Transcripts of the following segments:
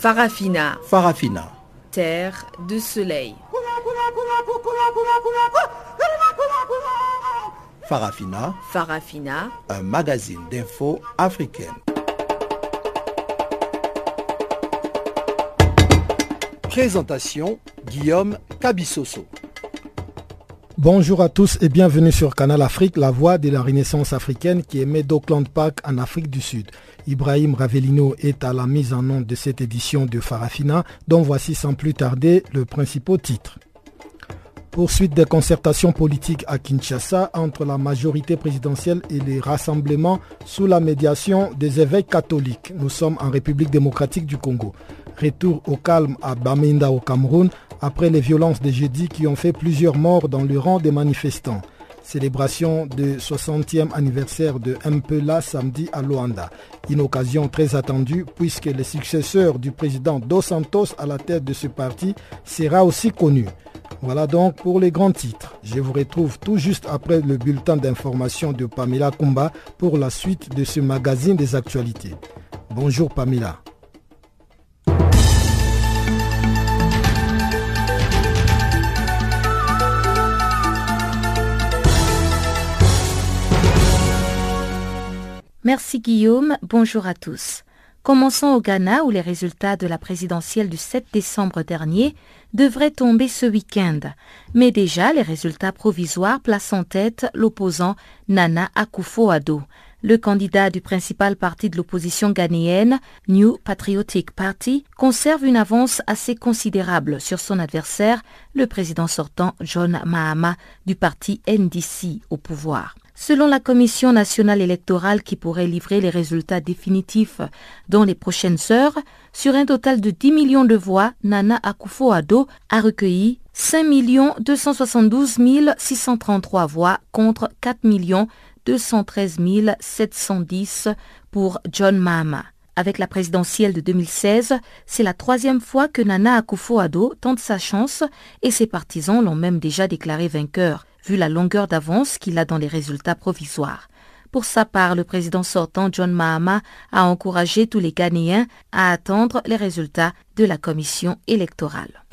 Farafina. Farafina. Terre de soleil. Farafina. Farafina. Un magazine d'infos africaine. Présentation Guillaume Cabissoso. Bonjour à tous et bienvenue sur Canal Afrique, la voix de la Renaissance africaine qui émet d'Auckland Park en Afrique du Sud. Ibrahim Ravelino est à la mise en nom de cette édition de Farafina, dont voici sans plus tarder le principal titre. Poursuite des concertations politiques à Kinshasa entre la majorité présidentielle et les rassemblements sous la médiation des évêques catholiques. Nous sommes en République démocratique du Congo. Retour au calme à Bamenda au Cameroun après les violences de jeudi qui ont fait plusieurs morts dans le rang des manifestants. Célébration du 60e anniversaire de Mpela samedi à Luanda. Une occasion très attendue puisque le successeur du président Dos Santos à la tête de ce parti sera aussi connu. Voilà donc pour les grands titres. Je vous retrouve tout juste après le bulletin d'information de Pamela Kumba pour la suite de ce magazine des actualités. Bonjour Pamela. Merci Guillaume, bonjour à tous. Commençons au Ghana où les résultats de la présidentielle du 7 décembre dernier devraient tomber ce week-end. Mais déjà, les résultats provisoires placent en tête l'opposant Nana Akufo-Addo. Le candidat du principal parti de l'opposition ghanéenne, New Patriotic Party, conserve une avance assez considérable sur son adversaire, le président sortant John Mahama du parti NDC au pouvoir. Selon la Commission nationale électorale qui pourrait livrer les résultats définitifs dans les prochaines heures, sur un total de 10 millions de voix, Nana Akufo-Addo a recueilli 5 272 633 voix contre 4 213 710 pour John Mahama. Avec la présidentielle de 2016, c'est la troisième fois que Nana Akufo-Addo tente sa chance et ses partisans l'ont même déjà déclaré vainqueur vu la longueur d'avance qu'il a dans les résultats provisoires. Pour sa part, le président sortant John Mahama a encouragé tous les Ghanéens à attendre les résultats de la commission électorale.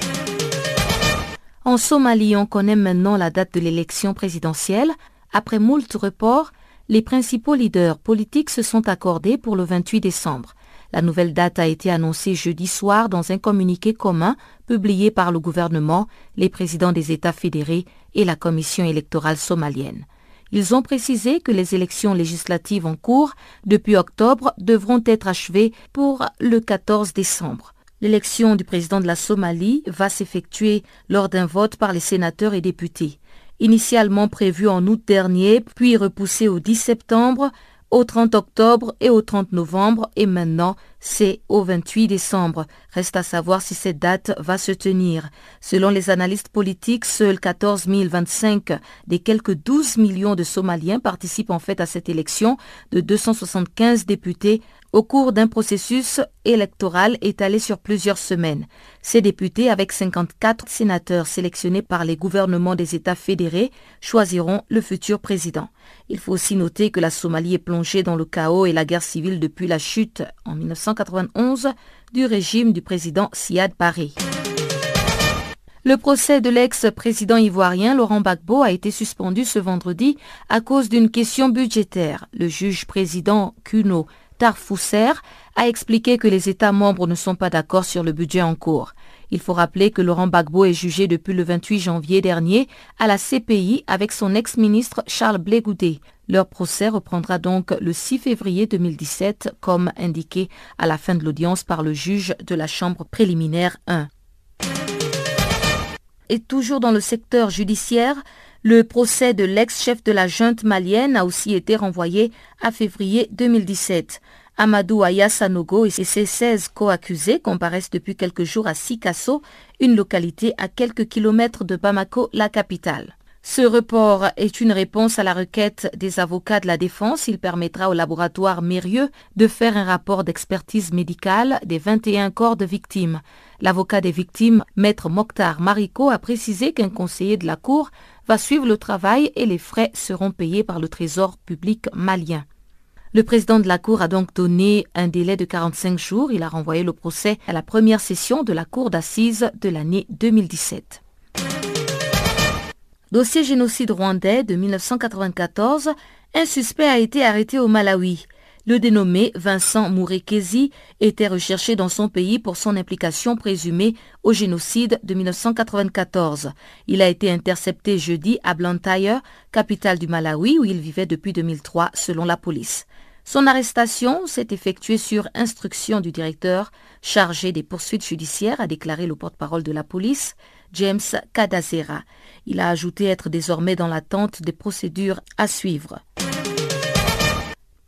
En Somalie, on connaît maintenant la date de l'élection présidentielle. Après moult reports, les principaux leaders politiques se sont accordés pour le 28 décembre. La nouvelle date a été annoncée jeudi soir dans un communiqué commun publié par le gouvernement, les présidents des États fédérés et la commission électorale somalienne. Ils ont précisé que les élections législatives en cours depuis octobre devront être achevées pour le 14 décembre. L'élection du président de la Somalie va s'effectuer lors d'un vote par les sénateurs et députés. Initialement prévu en août dernier, puis repoussé au 10 septembre, au 30 octobre et au 30 novembre et maintenant c'est au 28 décembre. Reste à savoir si cette date va se tenir. Selon les analystes politiques, seuls 14 025 des quelques 12 millions de Somaliens participent en fait à cette élection de 275 députés au cours d'un processus électoral étalé sur plusieurs semaines. Ces députés, avec 54 sénateurs sélectionnés par les gouvernements des États fédérés, choisiront le futur président. Il faut aussi noter que la Somalie est plongée dans le chaos et la guerre civile depuis la chute en 1991 du régime du président Siad Barre. Le procès de l'ex-président ivoirien Laurent Gbagbo a été suspendu ce vendredi à cause d'une question budgétaire. Le juge président Kuno Tarfousser a expliqué que les États membres ne sont pas d'accord sur le budget en cours. Il faut rappeler que Laurent Gbagbo est jugé depuis le 28 janvier dernier à la CPI avec son ex-ministre Charles Blé Leur procès reprendra donc le 6 février 2017 comme indiqué à la fin de l'audience par le juge de la Chambre préliminaire 1. Et toujours dans le secteur judiciaire, le procès de l'ex-chef de la junte malienne a aussi été renvoyé à février 2017. Amadou Aya Sanogo et ses 16 co-accusés comparaissent depuis quelques jours à Sikasso, une localité à quelques kilomètres de Bamako, la capitale. Ce report est une réponse à la requête des avocats de la défense. Il permettra au laboratoire Mérieux de faire un rapport d'expertise médicale des 21 corps de victimes. L'avocat des victimes, maître Mokhtar Mariko, a précisé qu'un conseiller de la Cour va suivre le travail et les frais seront payés par le Trésor public malien. Le président de la Cour a donc donné un délai de 45 jours. Il a renvoyé le procès à la première session de la Cour d'assises de l'année 2017. Dossier génocide rwandais de 1994, un suspect a été arrêté au Malawi. Le dénommé Vincent Mourekezi était recherché dans son pays pour son implication présumée au génocide de 1994. Il a été intercepté jeudi à Blantyre, capitale du Malawi, où il vivait depuis 2003 selon la police. Son arrestation s'est effectuée sur instruction du directeur chargé des poursuites judiciaires, a déclaré le porte-parole de la police, James Kadazera. Il a ajouté être désormais dans l'attente des procédures à suivre.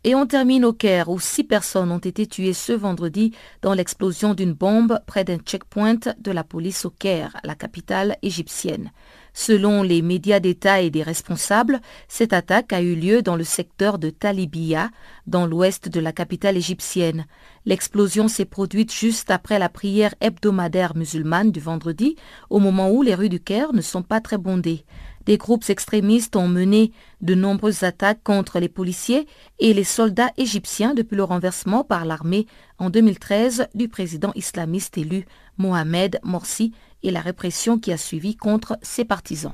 Et on termine au Caire où six personnes ont été tuées ce vendredi dans l'explosion d'une bombe près d'un checkpoint de la police au Caire, la capitale égyptienne. Selon les médias d'État et des responsables, cette attaque a eu lieu dans le secteur de Talibia, dans l'ouest de la capitale égyptienne. L'explosion s'est produite juste après la prière hebdomadaire musulmane du vendredi, au moment où les rues du Caire ne sont pas très bondées. Des groupes extrémistes ont mené de nombreuses attaques contre les policiers et les soldats égyptiens depuis le renversement par l'armée en 2013 du président islamiste élu Mohamed Morsi et la répression qui a suivi contre ses partisans.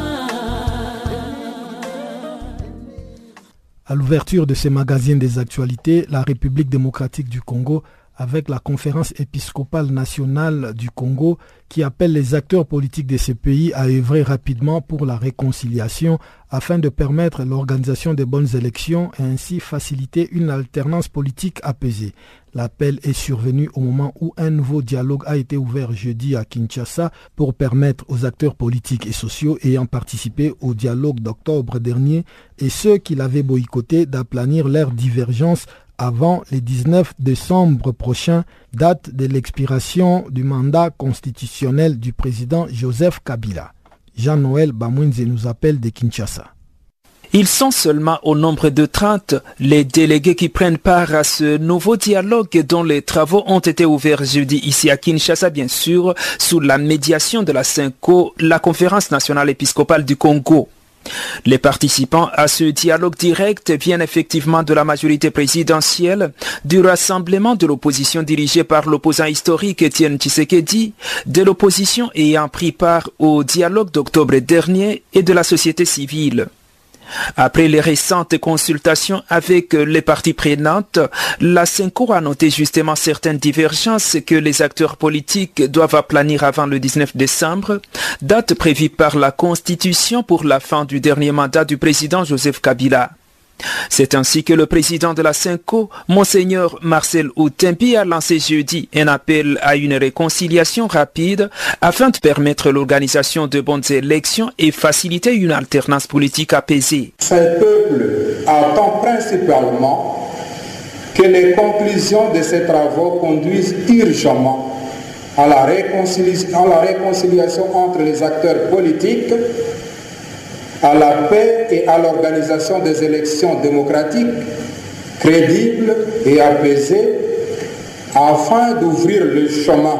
À l'ouverture de ces magazines des actualités, la République démocratique du Congo avec la conférence épiscopale nationale du Congo qui appelle les acteurs politiques de ce pays à œuvrer rapidement pour la réconciliation afin de permettre l'organisation de bonnes élections et ainsi faciliter une alternance politique apaisée. L'appel est survenu au moment où un nouveau dialogue a été ouvert jeudi à Kinshasa pour permettre aux acteurs politiques et sociaux ayant participé au dialogue d'octobre dernier et ceux qui l'avaient boycotté d'aplanir leurs divergences avant le 19 décembre prochain, date de l'expiration du mandat constitutionnel du président Joseph Kabila. Jean-Noël Bamouinze nous appelle de Kinshasa. Ils sont seulement au nombre de 30 les délégués qui prennent part à ce nouveau dialogue dont les travaux ont été ouverts jeudi ici à Kinshasa, bien sûr, sous la médiation de la CINCO, la conférence nationale épiscopale du Congo. Les participants à ce dialogue direct viennent effectivement de la majorité présidentielle, du rassemblement de l'opposition dirigé par l'opposant historique Étienne Tshisekedi, de l'opposition ayant pris part au dialogue d'octobre dernier et de la société civile. Après les récentes consultations avec les parties prenantes, la CENCO a noté justement certaines divergences que les acteurs politiques doivent aplanir avant le 19 décembre, date prévue par la Constitution pour la fin du dernier mandat du président Joseph Kabila. C'est ainsi que le président de la CINCO, Monseigneur Marcel Outempi, a lancé jeudi un appel à une réconciliation rapide afin de permettre l'organisation de bonnes élections et faciliter une alternance politique apaisée. Ce peuple attend principalement que les conclusions de ces travaux conduisent réconciliation, à la réconciliation entre les acteurs politiques à la paix et à l'organisation des élections démocratiques, crédibles et apaisées, afin d'ouvrir le chemin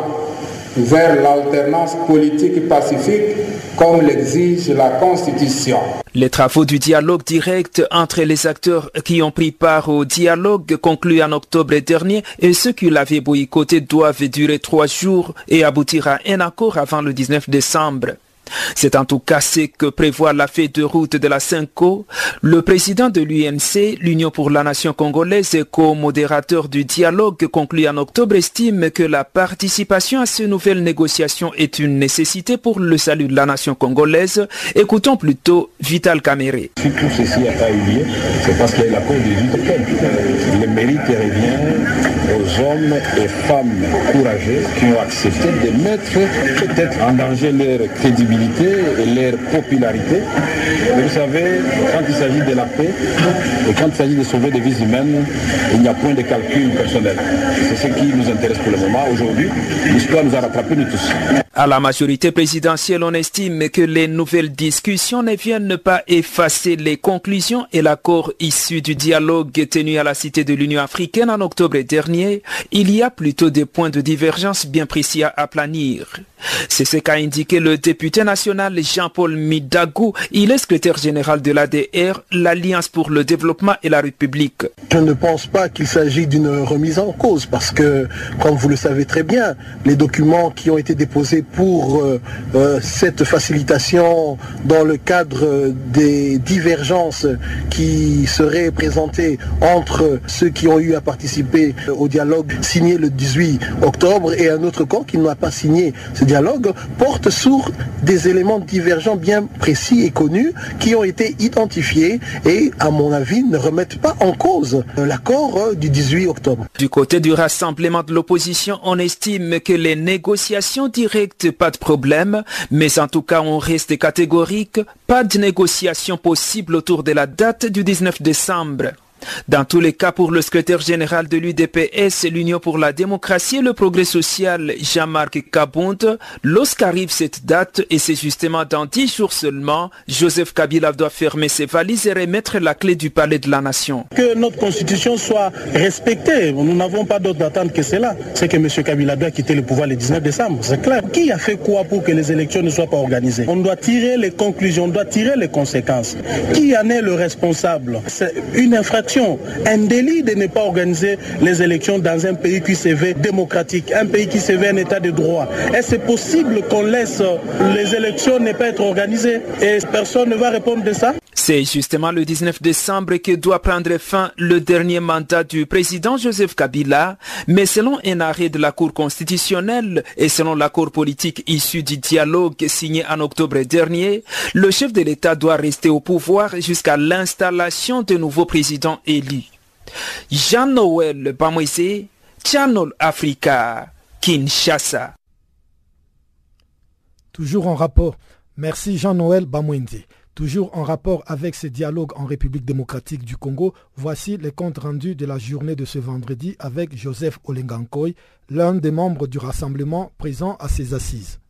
vers l'alternance politique pacifique comme l'exige la Constitution. Les travaux du dialogue direct entre les acteurs qui ont pris part au dialogue conclu en octobre dernier et ceux qui l'avaient boycotté doivent durer trois jours et aboutir à un accord avant le 19 décembre. C'est en tout cas ce que prévoit la feuille de route de la CINCO. Le président de l'UNC, l'Union pour la nation congolaise et co-modérateur du dialogue conclu en octobre, estime que la participation à ces nouvelles négociations est une nécessité pour le salut de la nation congolaise. Écoutons plutôt Vital Caméré. Si tout ceci n'a pas eu lieu, c'est parce qu'il y a l'accord de Le mérite revient aux hommes et femmes courageux qui ont accepté de mettre peut-être en danger leur crédibilité et leur popularité. Mais vous savez, quand il s'agit de la paix et quand il s'agit de sauver des vies humaines, il n'y a point de calcul personnel. C'est ce qui nous intéresse pour le moment. Aujourd'hui, l'histoire nous a rattrapés nous tous. À la majorité présidentielle, on estime que les nouvelles discussions ne viennent pas effacer les conclusions et l'accord issu du dialogue tenu à la Cité de l'Union africaine en octobre dernier. Il y a plutôt des points de divergence bien précis à aplanir. C'est ce qu'a indiqué le député national Jean-Paul Midagou. Il est secrétaire général de l'ADR, l'Alliance pour le développement et la République. Je ne pense pas qu'il s'agit d'une remise en cause parce que, comme vous le savez très bien, les documents qui ont été déposés pour euh, euh, cette facilitation dans le cadre des divergences qui seraient présentées entre ceux qui ont eu à participer au dialogue signé le 18 octobre et un autre camp qui n'a pas signé ce dialogue porte sur des éléments divergents bien précis et connus qui ont été identifiés et, à mon avis, ne remettent pas en cause l'accord du 18 octobre. Du côté du rassemblement de l'opposition, on estime que les négociations directes, pas de problème, mais en tout cas, on reste catégorique, pas de négociations possibles autour de la date du 19 décembre. Dans tous les cas, pour le secrétaire général de l'UDPS, l'Union pour la démocratie et le progrès social, Jean-Marc Kabonde, lorsqu'arrive cette date, et c'est justement dans dix jours seulement, Joseph Kabila doit fermer ses valises et remettre la clé du palais de la nation. Que notre constitution soit respectée, nous n'avons pas d'autre attente que cela. C'est que M. Kabila doit quitter le pouvoir le 19 décembre, c'est clair. Qui a fait quoi pour que les élections ne soient pas organisées? On doit tirer les conclusions, on doit tirer les conséquences. Qui en est le responsable? C'est une infraction un délit de ne pas organiser les élections dans un pays qui se veut démocratique, un pays qui se veut un état de droit. Est-ce possible qu'on laisse les élections ne pas être organisées et personne ne va répondre de ça? C'est justement le 19 décembre que doit prendre fin le dernier mandat du président Joseph Kabila, mais selon un arrêt de la Cour constitutionnelle et selon l'accord politique issu du dialogue signé en octobre dernier, le chef de l'État doit rester au pouvoir jusqu'à l'installation de nouveaux présidents élu. Jean-Noël Bamoise, Channel Africa, Kinshasa. Toujours en rapport. Merci Jean-Noël Bamwende. Toujours en rapport avec ce dialogue en République démocratique du Congo, voici les comptes rendus de la journée de ce vendredi avec Joseph Olengankoy, l'un des membres du rassemblement présent à ces assises.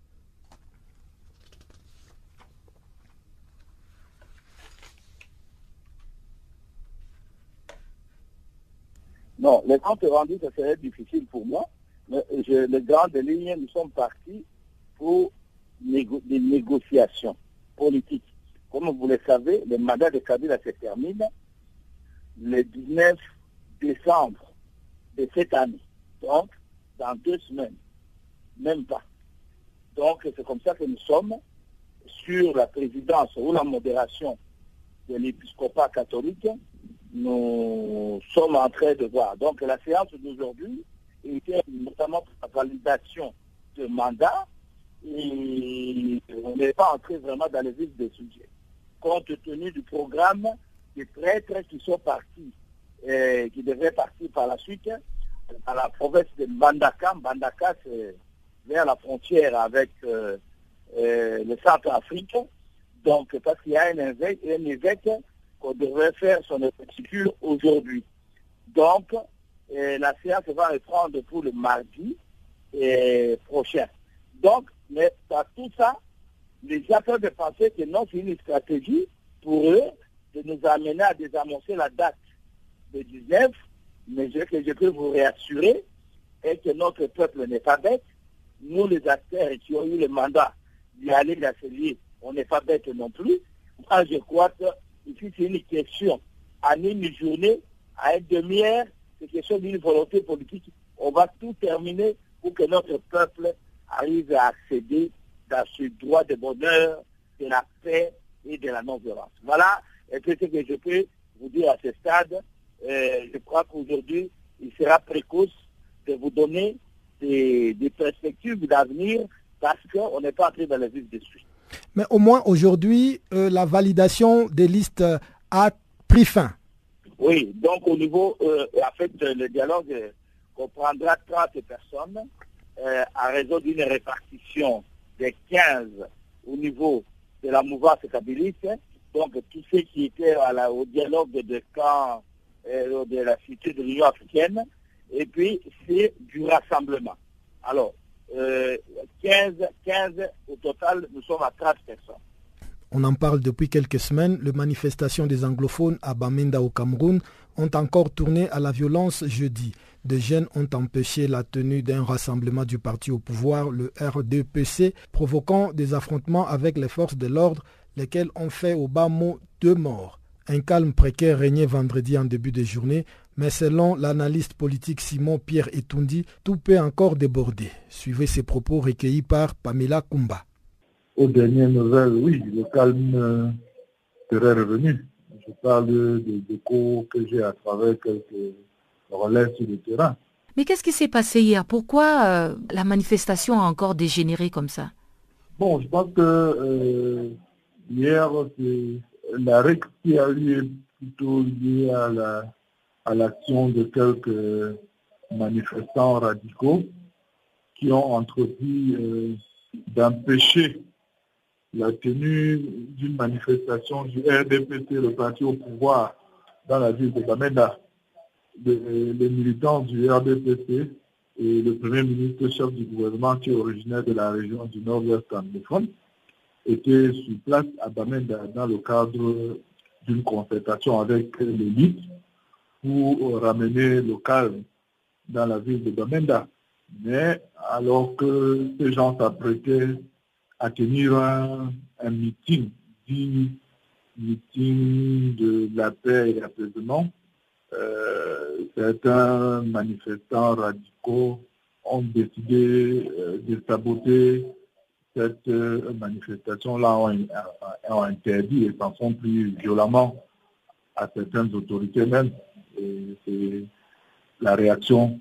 Non, les comptes rendus, ça serait difficile pour moi. Mais je, les grandes lignes, nous sommes partis pour des négociations politiques. Comme vous le savez, le mandat de Kabila se termine le 19 décembre de cette année. Donc, dans deux semaines. Même pas. Donc, c'est comme ça que nous sommes sur la présidence ou la modération de l'épiscopat catholique nous sommes en train de voir. Donc la séance d'aujourd'hui était notamment pour la validation de mandat et on n'est pas entré vraiment dans les vif des sujets. Compte tenu du programme des prêtres qui sont partis, et qui devraient partir par la suite à la province de Mbandaka. Mbandaka, c'est vers la frontière avec euh, euh, le centre-Afrique. Donc, parce qu'il y a un évêque, un évêque qu'on devrait faire son investiture aujourd'hui. Donc, euh, la séance va reprendre pour le mardi euh, prochain. Donc, mais par tout ça, les gens peuvent penser que non, c'est une stratégie pour eux de nous amener à désannoncer la date de 19, mais ce que je peux vous réassurer est que notre peuple n'est pas bête. Nous, les acteurs qui ont eu le mandat d'y aller dans on n'est pas bête non plus. Moi, je crois que Ici, c'est une question. En une journée, à une demi-heure, c'est question d'une volonté politique. On va tout terminer pour que notre peuple arrive à accéder dans ce droit de bonheur, de la paix et de la non-violence. Voilà ce que je peux vous dire à ce stade. Euh, je crois qu'aujourd'hui, il sera précoce de vous donner des, perspectives d'avenir parce qu'on n'est pas entré dans la vie de suite. Mais au moins aujourd'hui, euh, la validation des listes a pris fin. Oui, donc au niveau, euh, en fait, le dialogue comprendra 30 personnes à raison d'une répartition de 15 au niveau de la mouvance stabiliste. Donc tous ceux qui étaient au dialogue de camp euh, de la cité de l'Union africaine, et puis c'est du rassemblement. Alors, 15, euh, 15 au total, nous sommes à 30 personnes. On en parle depuis quelques semaines. Les manifestations des anglophones à Bamenda au Cameroun ont encore tourné à la violence jeudi. Des jeunes ont empêché la tenue d'un rassemblement du parti au pouvoir, le RDPC, provoquant des affrontements avec les forces de l'ordre, lesquels ont fait au bas mot deux morts. Un calme précaire régnait vendredi en début de journée, mais selon l'analyste politique Simon Pierre Etundi, tout peut encore déborder. Suivez ces propos recueillis par Pamela Kumba. Aux dernières nouvelles, oui, le calme euh, serait revenu. Je parle des que j'ai à travers quelques relais sur le terrain. Mais qu'est-ce qui s'est passé hier? Pourquoi euh, la manifestation a encore dégénéré comme ça? Bon, je pense que euh, hier, la règle qui a eu plutôt liée à la à l'action de quelques manifestants radicaux qui ont entrepris euh, d'empêcher la tenue d'une manifestation du RDPC, le parti au pouvoir, dans la ville de Bamenda les militants du RDPC et le Premier ministre chef du gouvernement qui est originaire de la région du nord-ouest anglophone étaient sur place à Bamenda dans le cadre d'une concertation avec l'élite pour ramener le calme dans la ville de Bamenda. Mais alors que ces gens s'apprêtaient à tenir un, meeting, dit meeting de la paix et l'apaisement, certains manifestants radicaux ont décidé euh, de saboter cette euh, manifestation-là, ont, interdit et s'en sont pris violemment à certaines autorités même. Et la réaction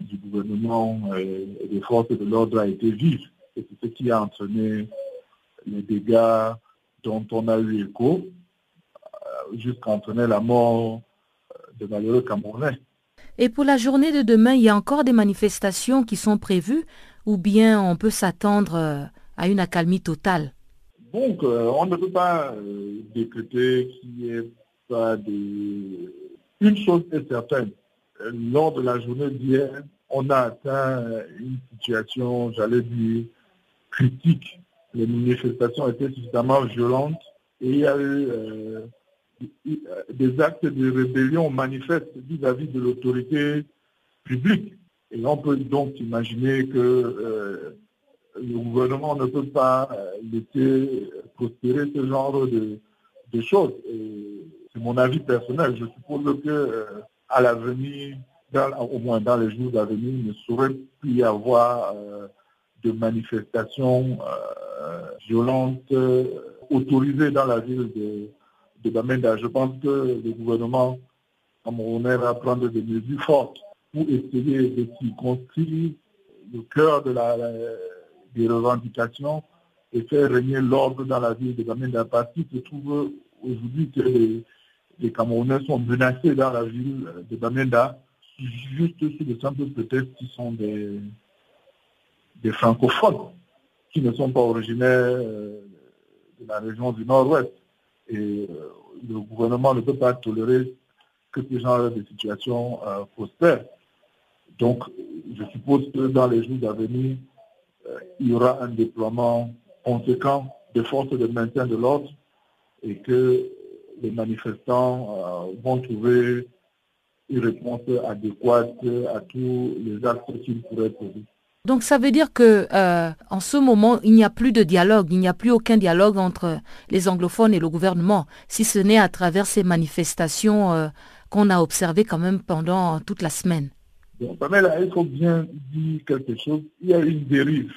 du gouvernement et des forces de l'ordre a été vive. C'est ce qui a entraîné les dégâts dont on a eu écho, jusqu'à entraîner la mort malheureux Camerounais. Et pour la journée de demain, il y a encore des manifestations qui sont prévues ou bien on peut s'attendre euh, à une accalmie totale? Donc, euh, on ne peut pas euh, décréter qu'il n'y ait pas de... Une chose est certaine, lors de la journée d'hier, on a atteint une situation, j'allais dire, critique. Les manifestations étaient suffisamment violentes et il y a eu des actes de rébellion manifestes vis-à-vis de l'autorité publique. Et on peut donc imaginer que euh, le gouvernement ne peut pas euh, laisser prospérer ce genre de, choses. C'est mon avis personnel. Je suppose que euh, à l'avenir, au moins dans les jours d'avenir, il ne saurait plus y avoir de manifestations violentes autorisées dans la ville de, de Bamenda. Je pense que le gouvernement camerounais va prendre des mesures fortes pour essayer de circonscrire le cœur de la, des revendications et faire régner l'ordre dans la ville de Bamenda. Parce qu'il se trouve aujourd'hui que les, Camerounais sont menacés dans la ville de Bamenda juste sur le simple peut-être qui sont des, des francophones qui ne sont pas originaires euh, de la région du nord-ouest. Et euh, le gouvernement ne peut pas tolérer que ce genre de situation euh, prospère. Donc, je suppose que dans les jours à venir, euh, il y aura un déploiement conséquent des forces de maintien de l'ordre et que les manifestants vont trouver une réponse adéquate à tous les actes qu'ils pourraient poser. Donc ça veut dire que euh, en ce moment, il n'y a plus de dialogue, il n'y a plus aucun dialogue entre les anglophones et le gouvernement, si ce n'est à travers ces manifestations euh, qu'on a observées quand même pendant toute la semaine. Pamela, il faut bien dire quelque chose. Il y a une dérive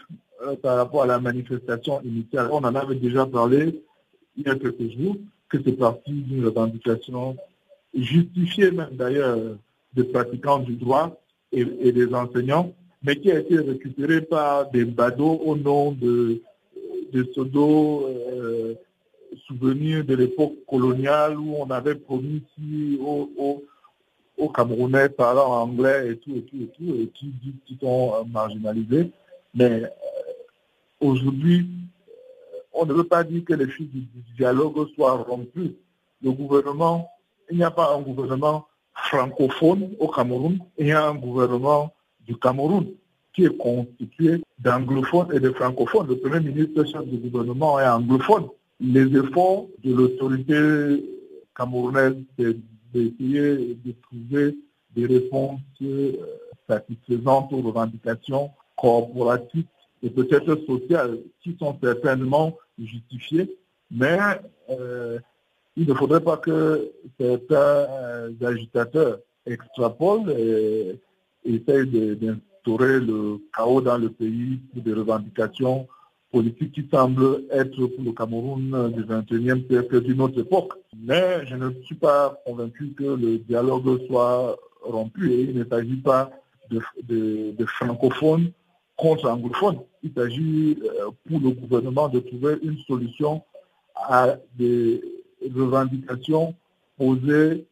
par rapport à la manifestation initiale. On en avait déjà parlé il y a quelques jours, que c'est parti d'une revendication justifiée même d'ailleurs des pratiquants du droit et, des enseignants, mais qui a été récupérée par des badauds au nom de, de pseudo euh, souvenirs de l'époque coloniale où on avait promis aux, Camerounais parlant anglais et tout, et tout, et tout, et qui qu'ils sont marginalisés. Mais euh, aujourd'hui, on ne veut pas dire que les fils du, dialogue soient rompus. Le gouvernement, il n'y a pas un gouvernement francophone au Cameroun, il y a un gouvernement du Cameroun qui est constitué d'anglophones et de francophones. Le Premier ministre chef du gouvernement est anglophone. Les efforts de l'autorité camerounaise, c'est d'essayer de trouver des réponses euh, satisfaisantes aux revendications corporatives et peut-être sociales qui sont certainement justifiées, mais euh, il ne faudrait pas que certains agitateurs extrapolent et essayent d'instaurer le chaos dans le pays pour des revendications politiques qui semblent être pour le Cameroun du 21e siècle d'une autre époque. Mais je ne suis pas convaincu que le dialogue soit rompu il ne s'agit pas de, de francophones contre anglophones. Il s'agit euh, pour le gouvernement de trouver une solution à des revendications posées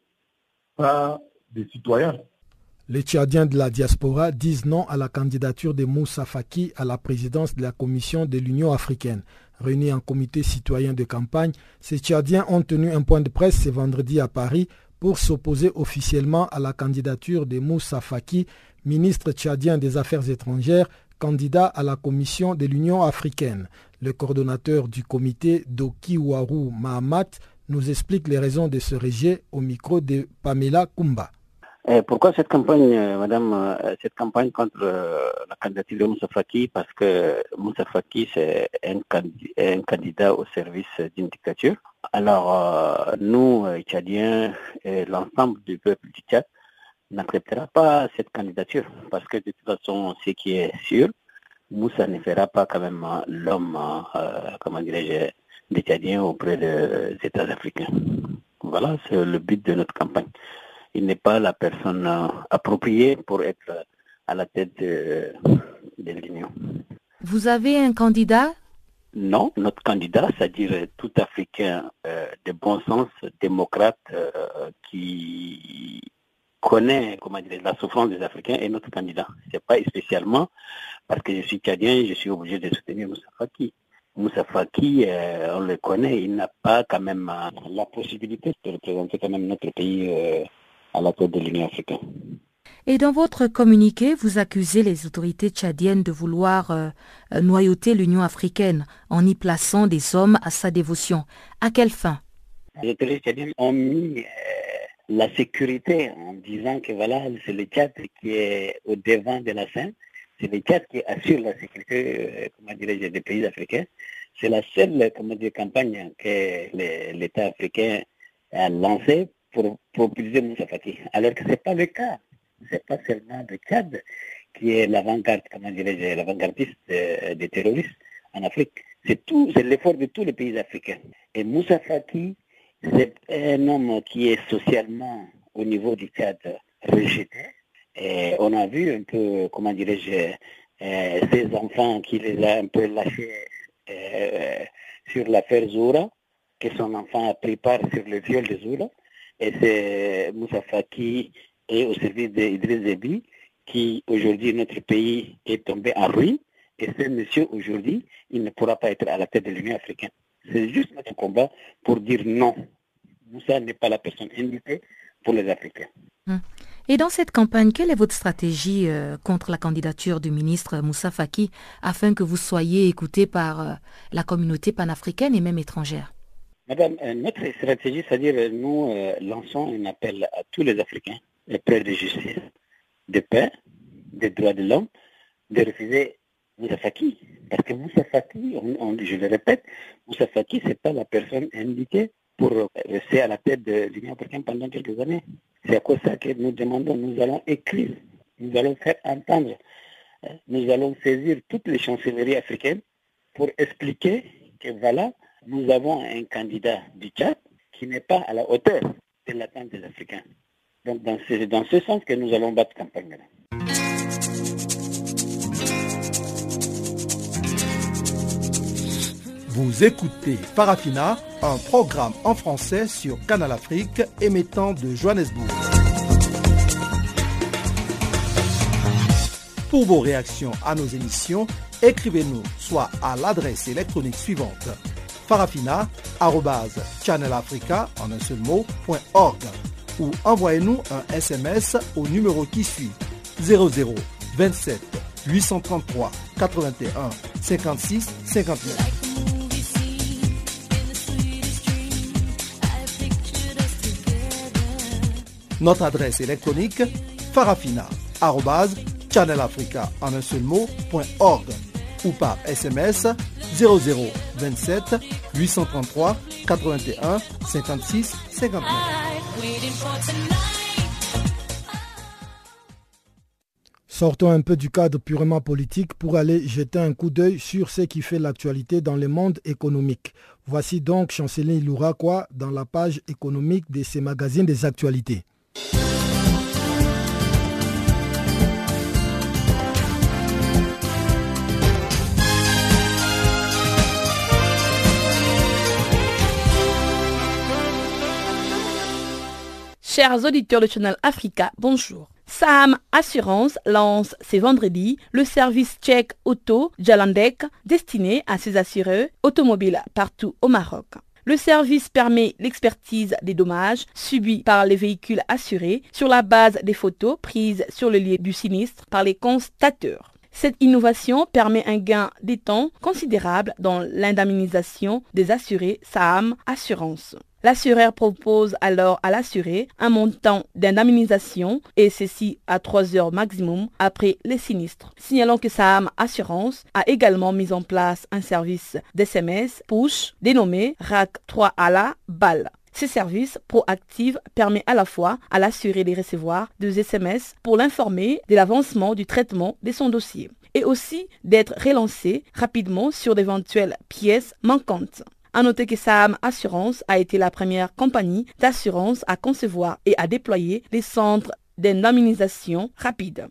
par des citoyens. Les Tchadiens de la diaspora disent non à la candidature de Moussa Faki à la présidence de la Commission de l'Union africaine. Réunis en comité citoyen de campagne, ces Tchadiens ont tenu un point de presse ce vendredi à Paris pour s'opposer officiellement à la candidature de Moussa Faki, ministre tchadien des Affaires étrangères, candidat à la Commission de l'Union africaine. Le coordonnateur du comité, Dokiwaru Mahamat, nous explique les raisons de ce rejet au micro de Pamela Kumba. Pourquoi cette campagne, euh, madame, euh, cette campagne contre euh, la candidature de Moussa Faki? Parce que Moussa Faki, c'est un, candidat au service d'une dictature. Alors, nous, Tchadiens, et l'ensemble du peuple du Tchad, n'acceptera pas cette candidature parce que de toute façon, ce qui est sûr, Moussa ne fera pas quand même l'homme, comment dirais-je, des Tchadiens auprès des États africains. Voilà, c'est le but de notre campagne. Il n'est pas la personne euh, appropriée pour être à la tête de, l'Union. Vous avez un candidat? Non, notre candidat, c'est-à-dire tout Africain euh, de bon sens, démocrate, euh, qui connaît comment dire, la souffrance des Africains est notre candidat. Ce n'est pas spécialement parce que je suis tchadien, je suis obligé de soutenir Moussa Faki. Moussa Faki, euh, on le connaît, il n'a pas quand même la possibilité de représenter quand même notre pays à la de l'Union africaine. Et dans votre communiqué, vous accusez les autorités tchadiennes de vouloir noyauter l'Union africaine en y plaçant des hommes à sa dévotion. À quelle fin? Les autorités tchadiennes ont mis la sécurité en disant que voilà, c'est le Tchad qui est au devant de la scène c'est le Tchad qui assure la sécurité comment des pays africains. C'est la seule comment dire, campagne que l'État africain a lancée pour propulser Moussa Faki. Alors que ce n'est pas le cas. Ce n'est pas seulement le Tchad qui est l'avant-garde, comment dirais-je, l'avant-gardiste des terroristes en Afrique. C'est tout, c'est l'effort de tous les pays africains. Et Moussa Faki, c'est un homme qui est socialement au niveau du Tchad rejeté et on a vu un peu, comment dirais-je, euh, ces enfants qui les a un peu lâchés euh, sur l'affaire Zoura, que son enfant a pris part sur le viol de Zoura. Et c'est Moussa Faki et au service d'Idriss Déby qui aujourd'hui notre pays est tombé en ruine. Et ce monsieur aujourd'hui, il ne pourra pas être à la tête de l'Union africaine. C'est juste notre combat pour dire non. Moussa n'est pas la personne indiquée pour les Africains. Hum. Et dans cette campagne, quelle est votre stratégie euh, contre la candidature du ministre Moussa Faki afin que vous soyez écouté par euh, la communauté panafricaine et même étrangère? Madame, euh, notre stratégie, c'est-à-dire nous lançons un appel à tous les Africains, les prêts de justice, de paix, des droits de l'homme, de refuser Moussa Faki. Parce que Moussa Faki, je le répète, Moussa Faki, ce n'est pas la personne indiquée pour rester à la tête de l'Union africaine pendant quelques années. C'est à cause ça que nous demandons, nous allons écrire, nous allons faire entendre nous allons saisir toutes les chancelleries africaines pour expliquer que voilà, nous avons un candidat du Tchad qui n'est pas à la hauteur de l'attente des Africains. Donc c'est dans ce sens que nous allons battre campagne. Vous écoutez Farafina, un programme en français sur Canal Afrique émettant de Johannesburg. Pour vos réactions à nos émissions, écrivez-nous soit à l'adresse électronique suivante farafina.channelafrica ou envoyez-nous un SMS au numéro qui suit. 00 27 833 81 56 59. Notre adresse électronique farafina.channelafrica en un seul mot, .org ou par SMS 0027 833 81 56 59. Sortons un peu du cadre purement politique pour aller jeter un coup d'œil sur ce qui fait l'actualité dans le monde économique. Voici donc Chanceline Louraquois dans la page économique de ces magazines des actualités. Chers auditeurs de Channel Africa, bonjour. Sam Assurance lance ce vendredi le service tchèque auto Jalandek destiné à ses assureurs automobiles partout au Maroc. Le service permet l'expertise des dommages subis par les véhicules assurés sur la base des photos prises sur le lieu du sinistre par les constateurs. Cette innovation permet un gain de temps considérable dans l'indemnisation des assurés SAM Assurance. L'assureur propose alors à l'assuré un montant d'indemnisation et ceci à 3 heures maximum après les sinistres. Signalons que SAM Assurance a également mis en place un service d'SMS push dénommé RAC 3 à la balle. Ce service proactif permet à la fois à l'assuré de recevoir des SMS pour l'informer de l'avancement du traitement de son dossier et aussi d'être relancé rapidement sur d'éventuelles pièces manquantes. À noter que Sam Assurance a été la première compagnie d'assurance à concevoir et à déployer les centres d'indemnisation rapide.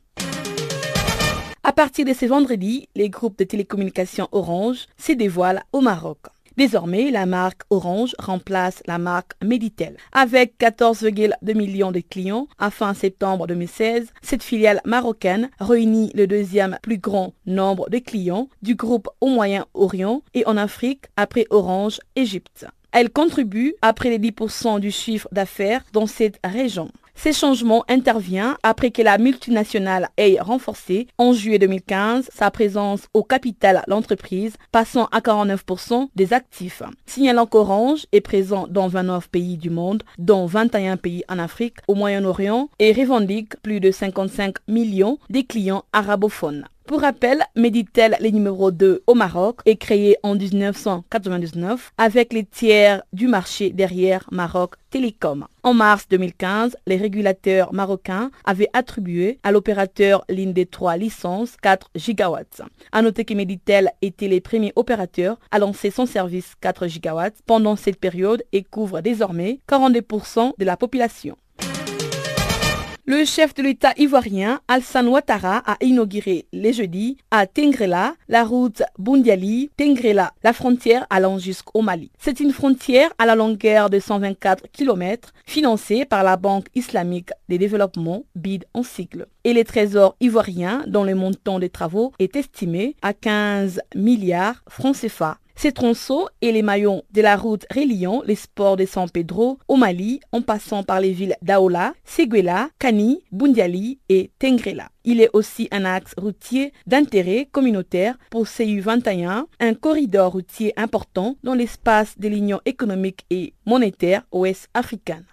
À partir de ce vendredi, les groupes de télécommunications Orange se dévoilent au Maroc. Désormais, la marque Orange remplace la marque Meditel. Avec 14,2 millions de clients à fin septembre 2016, cette filiale marocaine réunit le deuxième plus grand nombre de clients du groupe au Moyen-Orient et en Afrique après Orange Égypte. Elle contribue à près de 10% du chiffre d'affaires dans cette région. Ces changements interviennent après que la multinationale ait renforcé en juillet 2015 sa présence au capital l'entreprise, passant à 49% des actifs. Signalant qu'Orange est présent dans 29 pays du monde, dont 21 pays en Afrique, au Moyen-Orient, et revendique plus de 55 millions de clients arabophones. Pour rappel, Meditel, le numéro 2 au Maroc, est créé en 1999 avec les tiers du marché derrière Maroc Télécom. En mars 2015, les régulateurs marocains avaient attribué à l'opérateur l'une des trois licences 4 gigawatts. À noter que Meditel était le premier opérateur à lancer son service 4 gigawatts pendant cette période et couvre désormais 42% de la population. Le chef de l'État ivoirien, Alsan Ouattara, a inauguré les jeudis à Tengrela la route Bundiali-Tengrela, la frontière allant jusqu'au Mali. C'est une frontière à la longueur de 124 km, financée par la Banque islamique des développements, BID en cycle. Et les trésors ivoiriens, dont le montant des travaux est estimé à 15 milliards francs CFA. Ces tronçons et les maillons de la route reliant les sports de San Pedro au Mali en passant par les villes d'Aola, Seguela, Kani, Bundiali et Tengrela. Il est aussi un axe routier d'intérêt communautaire pour CU21, un corridor routier important dans l'espace de l'Union économique et monétaire ouest africaine.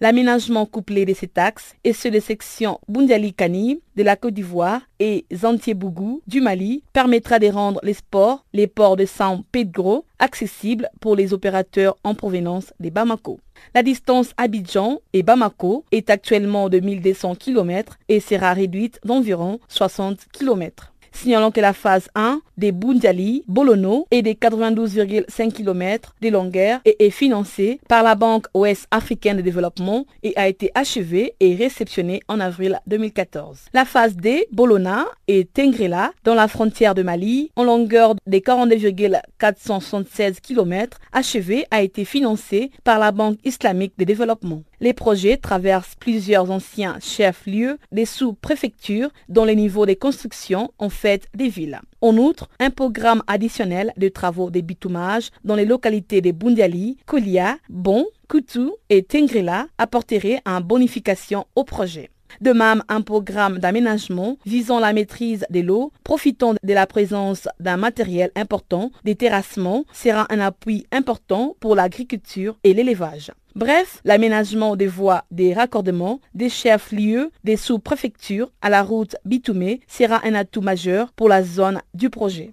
L'aménagement couplé de cet axe et ceux des sections Bundiali-Kani de la Côte d'Ivoire et Zantiebougou du Mali permettra de rendre les sports, les ports de San Pedro, accessibles pour les opérateurs en provenance des Bamako. La distance Abidjan et Bamako est actuellement de 1200 km et sera réduite d'environ 60 km. Signalons que la phase 1 des Bundiali, Bolono et des 92,5 km de longueur est financée par la Banque Ouest africaine de développement et a été achevée et réceptionnée en avril 2014. La phase D, Bolona et Tengrela, dans la frontière de Mali, en longueur des 42,476 km, achevée, a été financée par la Banque islamique de développement. Les projets traversent plusieurs anciens chefs-lieux des sous-préfectures dont les niveaux de construction ont fait des villes. En outre, un programme additionnel de travaux de bitumage dans les localités de Bundiali, Kolia, Bon, Kutu et Tengrela apporterait une bonification au projet. De même, un programme d'aménagement visant la maîtrise de l'eau, profitant de la présence d'un matériel important, des terrassements, sera un appui important pour l'agriculture et l'élevage. Bref, l'aménagement des voies des raccordements des chefs-lieux des sous-préfectures à la route Bitumé sera un atout majeur pour la zone du projet.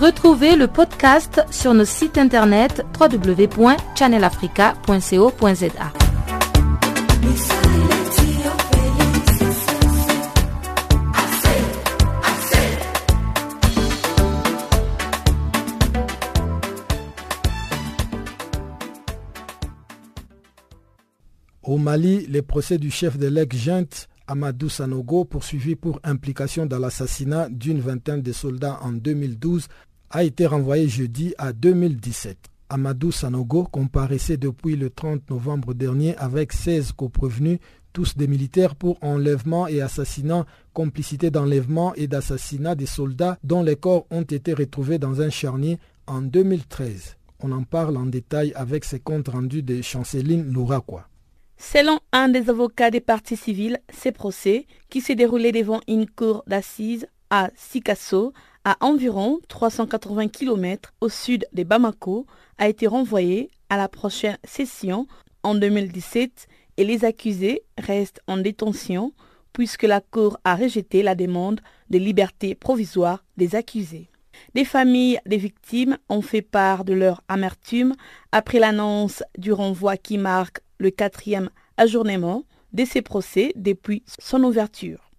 Retrouvez le podcast sur nos sites internet www.channelafrica.co.za. Au Mali, les procès du chef de l'ex-junte Amadou Sanogo, poursuivi pour implication dans l'assassinat d'une vingtaine de soldats en 2012, a été renvoyé jeudi à 2017. Amadou Sanogo comparaissait depuis le 30 novembre dernier avec 16 coprévenus, tous des militaires pour enlèvement et assassinat, complicité d'enlèvement et d'assassinat des soldats dont les corps ont été retrouvés dans un charnier en 2013. On en parle en détail avec ses comptes rendus de Chanceline Louraquois. Selon un des avocats des partis civils, ces procès, qui s'est déroulé devant une cour d'assises à Sikasso, à environ 380 km au sud de Bamako, a été renvoyé à la prochaine session en 2017 et les accusés restent en détention puisque la Cour a rejeté la demande de liberté provisoire des accusés. Des familles des victimes ont fait part de leur amertume après l'annonce du renvoi qui marque le quatrième ajournement de ces procès depuis son ouverture.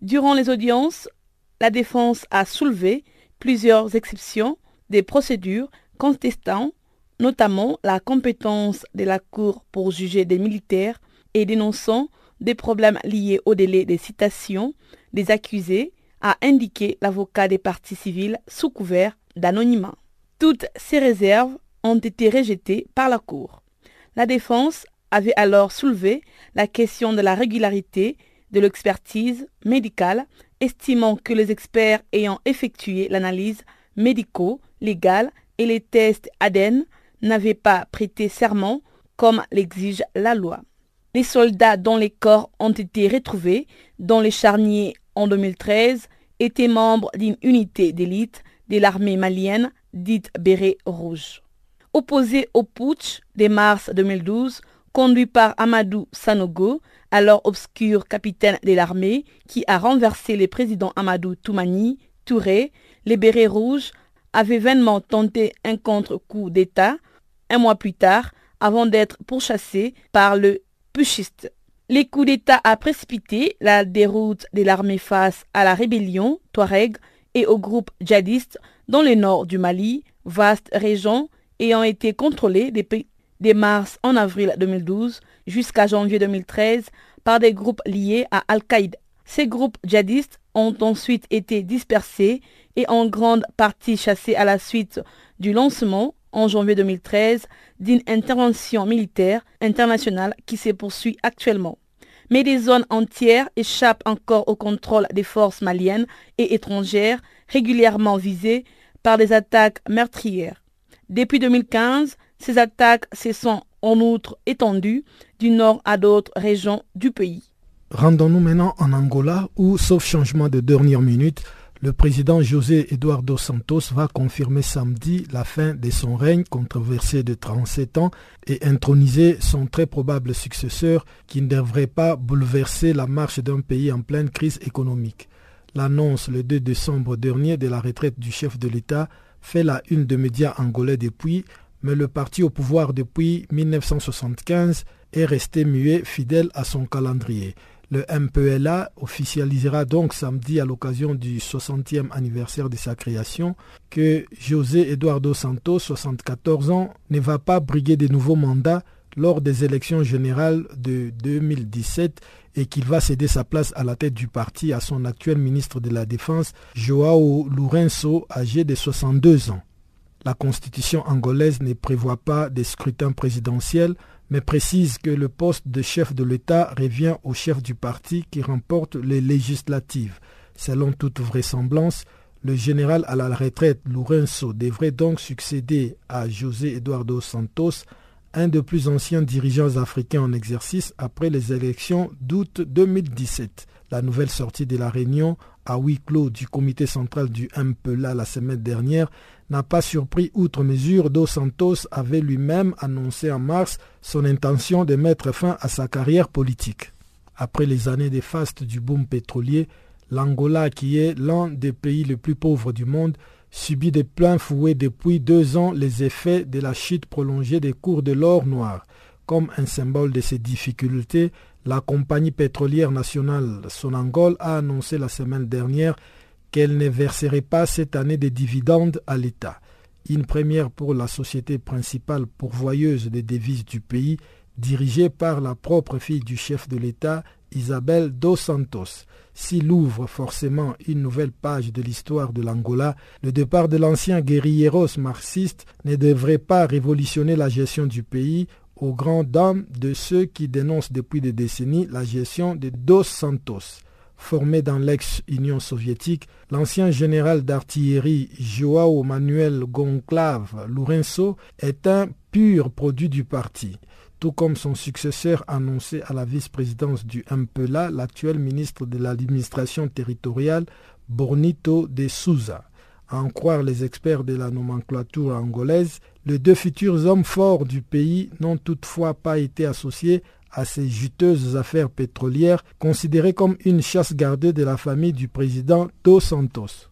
Durant les audiences, la défense a soulevé plusieurs exceptions des procédures contestant notamment la compétence de la Cour pour juger des militaires et dénonçant des problèmes liés au délai des citations des accusés, a indiqué l'avocat des partis civils sous couvert d'anonymat. Toutes ces réserves ont été rejetées par la Cour. La défense avait alors soulevé la question de la régularité de l'expertise médicale estimant que les experts ayant effectué l'analyse médico-légale et les tests ADN n'avaient pas prêté serment comme l'exige la loi. Les soldats dont les corps ont été retrouvés dans les charniers en 2013 étaient membres d'une unité d'élite de l'armée malienne dite Béret Rouge. Opposé au putsch de mars 2012, conduit par Amadou Sanogo, alors obscur capitaine de l'armée, qui a renversé le président Amadou Toumani Touré, les bérets rouges avaient vainement tenté un contre-coup d'État un mois plus tard, avant d'être pourchassés par le puchiste. Les coups d'État a précipité la déroute de l'armée face à la rébellion Touareg et au groupe djihadiste dans le nord du Mali, vaste région ayant été contrôlée depuis de mars en avril 2012 jusqu'à janvier 2013 par des groupes liés à Al-Qaïda. Ces groupes djihadistes ont ensuite été dispersés et en grande partie chassés à la suite du lancement en janvier 2013 d'une intervention militaire internationale qui se poursuit actuellement. Mais des zones entières échappent encore au contrôle des forces maliennes et étrangères régulièrement visées par des attaques meurtrières. Depuis 2015, ces attaques se sont en outre étendues du nord à d'autres régions du pays. Rendons-nous maintenant en Angola où, sauf changement de dernière minute, le président José Eduardo Santos va confirmer samedi la fin de son règne controversé de 37 ans et introniser son très probable successeur qui ne devrait pas bouleverser la marche d'un pays en pleine crise économique. L'annonce le 2 décembre dernier de la retraite du chef de l'État fait la une de médias angolais depuis, mais le parti au pouvoir depuis 1975 est resté muet fidèle à son calendrier. Le MPLA officialisera donc samedi à l'occasion du 60e anniversaire de sa création que José Eduardo Santos, 74 ans, ne va pas briguer de nouveaux mandats lors des élections générales de 2017 et qu'il va céder sa place à la tête du parti à son actuel ministre de la Défense, Joao Lourenço, âgé de 62 ans. La constitution angolaise ne prévoit pas de scrutin présidentiel, mais précise que le poste de chef de l'État revient au chef du parti qui remporte les législatives. Selon toute vraisemblance, le général à la retraite Lourenço devrait donc succéder à José Eduardo Santos, un des plus anciens dirigeants africains en exercice après les élections d'août 2017. La nouvelle sortie de la réunion à huis clos du comité central du MPLA la semaine dernière n'a pas surpris outre mesure, Dos Santos avait lui-même annoncé en mars son intention de mettre fin à sa carrière politique. Après les années de faste du boom pétrolier, l'Angola, qui est l'un des pays les plus pauvres du monde, subit de plein fouet depuis deux ans les effets de la chute prolongée des cours de l'or noir. Comme un symbole de ces difficultés, la compagnie pétrolière nationale Sonangol a annoncé la semaine dernière qu'elle ne verserait pas cette année de dividendes à l'État. Une première pour la société principale pourvoyeuse des devises du pays, dirigée par la propre fille du chef de l'État, Isabelle dos Santos. S'il ouvre forcément une nouvelle page de l'histoire de l'Angola, le départ de l'ancien guérilleros marxiste ne devrait pas révolutionner la gestion du pays aux grandes dames de ceux qui dénoncent depuis des décennies la gestion de Dos Santos. Formé dans l'ex-Union soviétique, l'ancien général d'artillerie Joao Manuel Gonclave Lourenço est un pur produit du parti, tout comme son successeur annoncé à la vice-présidence du MPLA, l'actuel ministre de l'administration territoriale Bornito de Souza. À en croire les experts de la nomenclature angolaise, les deux futurs hommes forts du pays n'ont toutefois pas été associés à ces juteuses affaires pétrolières considérées comme une chasse gardée de la famille du président Dos Santos.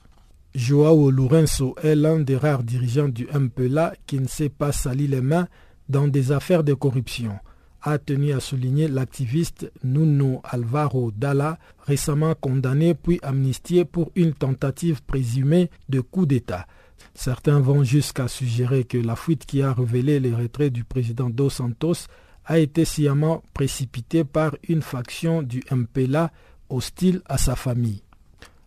Joao Lourenço est l'un des rares dirigeants du MPLA qui ne s'est pas sali les mains dans des affaires de corruption, a tenu à souligner l'activiste Nuno Alvaro Dalla, récemment condamné puis amnistié pour une tentative présumée de coup d'État. Certains vont jusqu'à suggérer que la fuite qui a révélé les retraits du président Dos Santos a été sciemment précipitée par une faction du MPLA hostile à sa famille.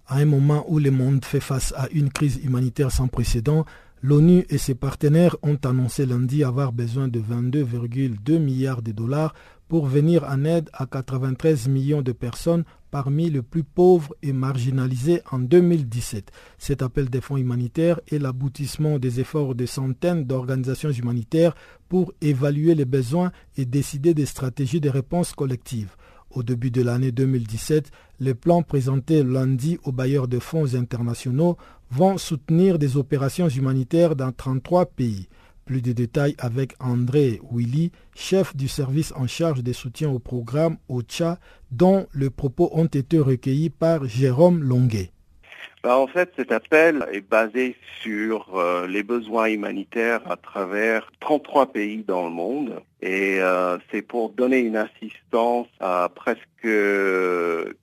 À un moment où le monde fait face à une crise humanitaire sans précédent, l'ONU et ses partenaires ont annoncé lundi avoir besoin de 22,2 milliards de dollars pour venir en aide à 93 millions de personnes parmi les plus pauvres et marginalisés en 2017. Cet appel des fonds humanitaires est l'aboutissement des efforts de centaines d'organisations humanitaires pour évaluer les besoins et décider des stratégies de réponse collective. Au début de l'année 2017, les plans présentés lundi aux bailleurs de fonds internationaux vont soutenir des opérations humanitaires dans 33 pays. Plus de détails avec André Willy, chef du service en charge des soutiens au programme OCHA, dont les propos ont été recueillis par Jérôme Longuet. Bah, en fait, cet appel est basé sur euh, les besoins humanitaires à travers 33 pays dans le monde. Et euh, c'est pour donner une assistance à presque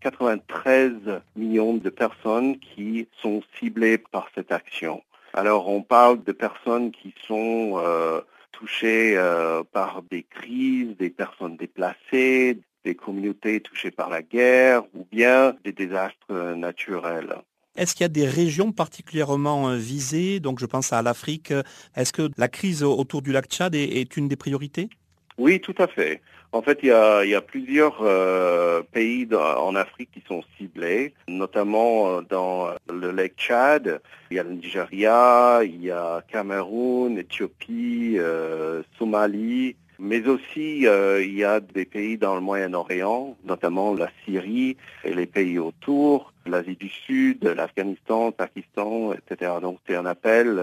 93 millions de personnes qui sont ciblées par cette action. Alors on parle de personnes qui sont euh, touchées euh, par des crises, des personnes déplacées, des communautés touchées par la guerre ou bien des désastres naturels. Est-ce qu'il y a des régions particulièrement euh, visées? Donc je pense à l'Afrique. Est-ce que la crise autour du lac Tchad est, une des priorités? Oui, tout à fait. En fait, il y a, plusieurs euh, pays en Afrique qui sont ciblés, notamment euh, dans le lac Tchad. Il y a le Nigeria, il y a Cameroun, Éthiopie, euh, Somalie, mais aussi il y a des pays dans le Moyen-Orient, notamment la Syrie et les pays autour, l'Asie du Sud, l'Afghanistan, Pakistan, etc. Donc c'est un appel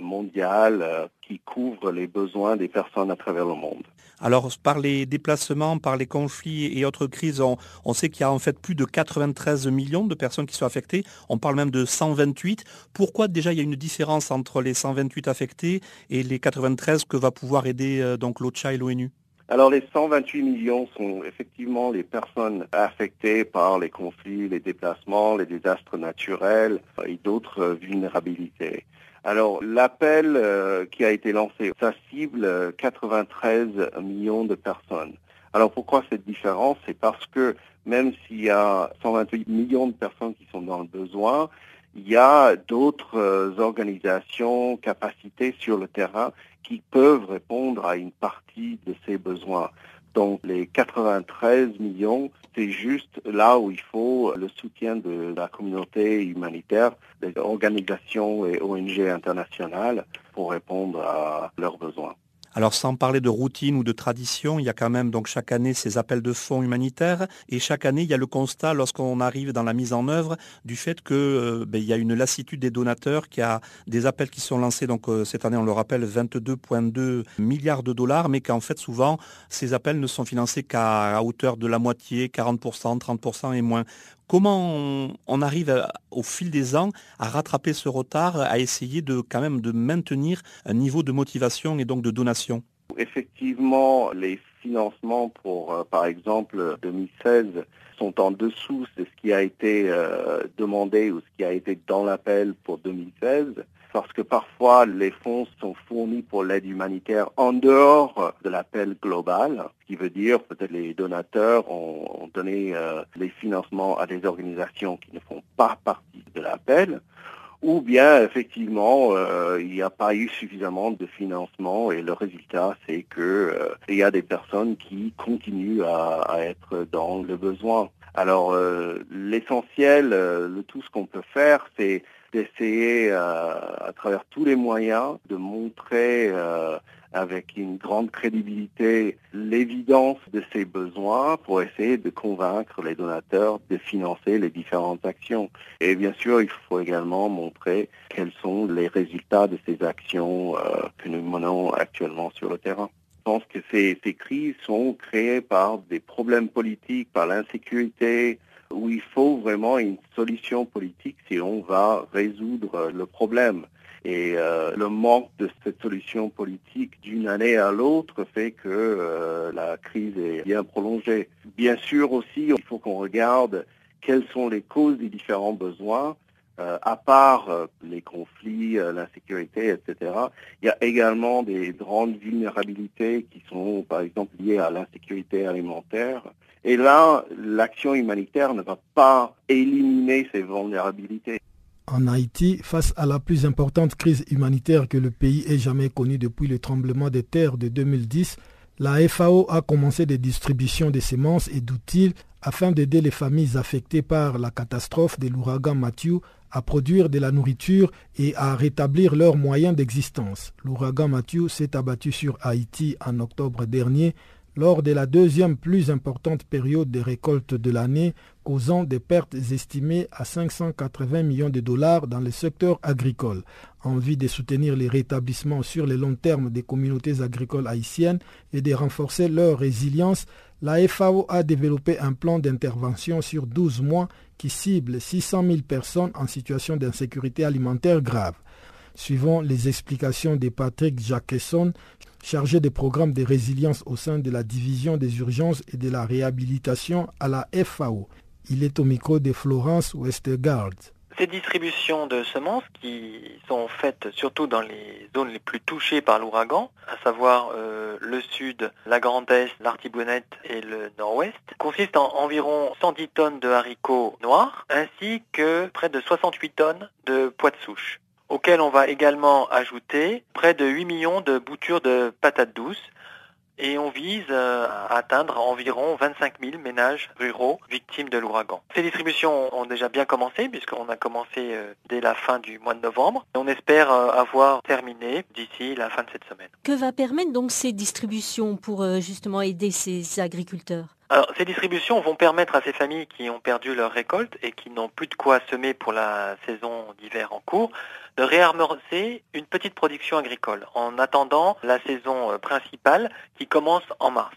mondial qui couvre les besoins des personnes à travers le monde. Alors, par les déplacements, par les conflits et autres crises, on, sait qu'il y a en fait plus de 93 millions de personnes qui sont affectées. On parle même de 128. Pourquoi déjà il y a une différence entre les 128 affectés et les 93 que va pouvoir aider euh, donc l'OCHA et l'ONU? Alors les 128 millions sont effectivement les personnes affectées par les conflits, les déplacements, les désastres naturels et d'autres vulnérabilités. Alors l'appel euh, qui a été lancé, ça cible 93 millions de personnes. Alors pourquoi cette différence? C'est parce que même s'il y a 128 millions de personnes qui sont dans le besoin, il y a d'autres euh, organisations, capacités sur le terrain qui peuvent répondre à une partie de ces besoins. Donc les 93 millions, c'est juste là où il faut le soutien de la communauté humanitaire, des organisations et ONG internationales pour répondre à leurs besoins. Alors sans parler de routine ou de tradition, il y a quand même chaque année ces appels de fonds humanitaires et chaque année il y a le constat lorsqu'on arrive dans la mise en œuvre du fait que euh, ben, il y a une lassitude des donateurs, qu'il y a des appels qui sont lancés donc euh, cette année on le rappelle 22,2 milliards de dollars, mais qu'en fait souvent ces appels ne sont financés qu'à hauteur de la moitié, 40%, 30% et moins. Comment on, arrive au fil des ans à rattraper ce retard, à essayer de quand même de maintenir un niveau de motivation et donc de donation? Effectivement, les financements pour, euh, par exemple, 2016 sont en dessous de ce qui a été euh, demandé ou ce qui a été dans l'appel pour 2016 parce que parfois les fonds sont fournis pour l'aide humanitaire en dehors de l'appel global, ce qui veut dire peut-être les donateurs ont, donné euh, les financements à des organisations qui ne font pas partie de l'appel, ou bien effectivement euh, il n'y a pas eu suffisamment de financement et le résultat c'est que euh, il y a des personnes qui continuent à, à être dans le besoin. Alors l'essentiel, le tout ce qu'on peut faire, c'est d'essayer euh, à travers tous les moyens de montrer euh, avec une grande crédibilité l'évidence de ces besoins pour essayer de convaincre les donateurs de financer les différentes actions. Et bien sûr, il faut également montrer quels sont les résultats de ces actions euh, que nous menons actuellement sur le terrain. Je pense que ces crises sont créées par des problèmes politiques, par l'insécurité, où il faut vraiment une solution politique si on va résoudre le problème. Et euh, le manque de cette solution politique d'une année à l'autre fait que euh, la crise est bien prolongée. Bien sûr aussi, il faut qu'on regarde quelles sont les causes des différents besoins. Euh, à part les conflits, l'insécurité, etc., il y a également des grandes vulnérabilités qui sont, par exemple, liées à l'insécurité alimentaire, et là, l'action humanitaire ne va pas éliminer ces vulnérabilités. En Haïti, face à la plus importante crise humanitaire que le pays ait jamais connue depuis le tremblement de terre de 2010, la FAO a commencé des distributions de semences et d'outils afin d'aider les familles affectées par la catastrophe de l'ouragan Matthew à produire de la nourriture et à rétablir leurs moyens d'existence. L'ouragan Matthew s'est abattu sur Haïti en octobre dernier lors de la deuxième plus importante période de récolte de l'année, causant des pertes estimées à 580 millions de dollars dans le secteur agricole. En vue de soutenir les rétablissements sur le long terme des communautés agricoles haïtiennes et de renforcer leur résilience, la FAO a développé un plan d'intervention sur 12 mois qui cible 600 000 personnes en situation d'insécurité alimentaire grave. Suivant les explications de Patrick Jacquesson, chargé des programmes de résilience au sein de la division des urgences et de la réhabilitation à la FAO. Il est au micro de Florence Westergaard. Ces distributions de semences qui sont faites surtout dans les zones les plus touchées par l'ouragan, à savoir euh, le sud, la Grande Est, l'Artibonite et le Nord-Ouest, consistent en environ 110 tonnes de haricots noirs ainsi que près de 68 tonnes de pois de souche auquel on va également ajouter près de 8 millions de boutures de patates douces, et on vise euh, à atteindre environ 25 000 ménages ruraux victimes de l'ouragan. Ces distributions ont déjà bien commencé puisqu'on a commencé euh, dès la fin du mois de novembre. On espère euh, avoir terminé d'ici la fin de cette semaine. Que va permettre donc ces distributions pour justement aider ces agriculteurs? Alors, ces distributions vont permettre à ces familles qui ont perdu leur récolte et qui n'ont plus de quoi semer pour la saison d'hiver en cours de réamorcer une petite production agricole en attendant la saison euh, principale qui commence en mars.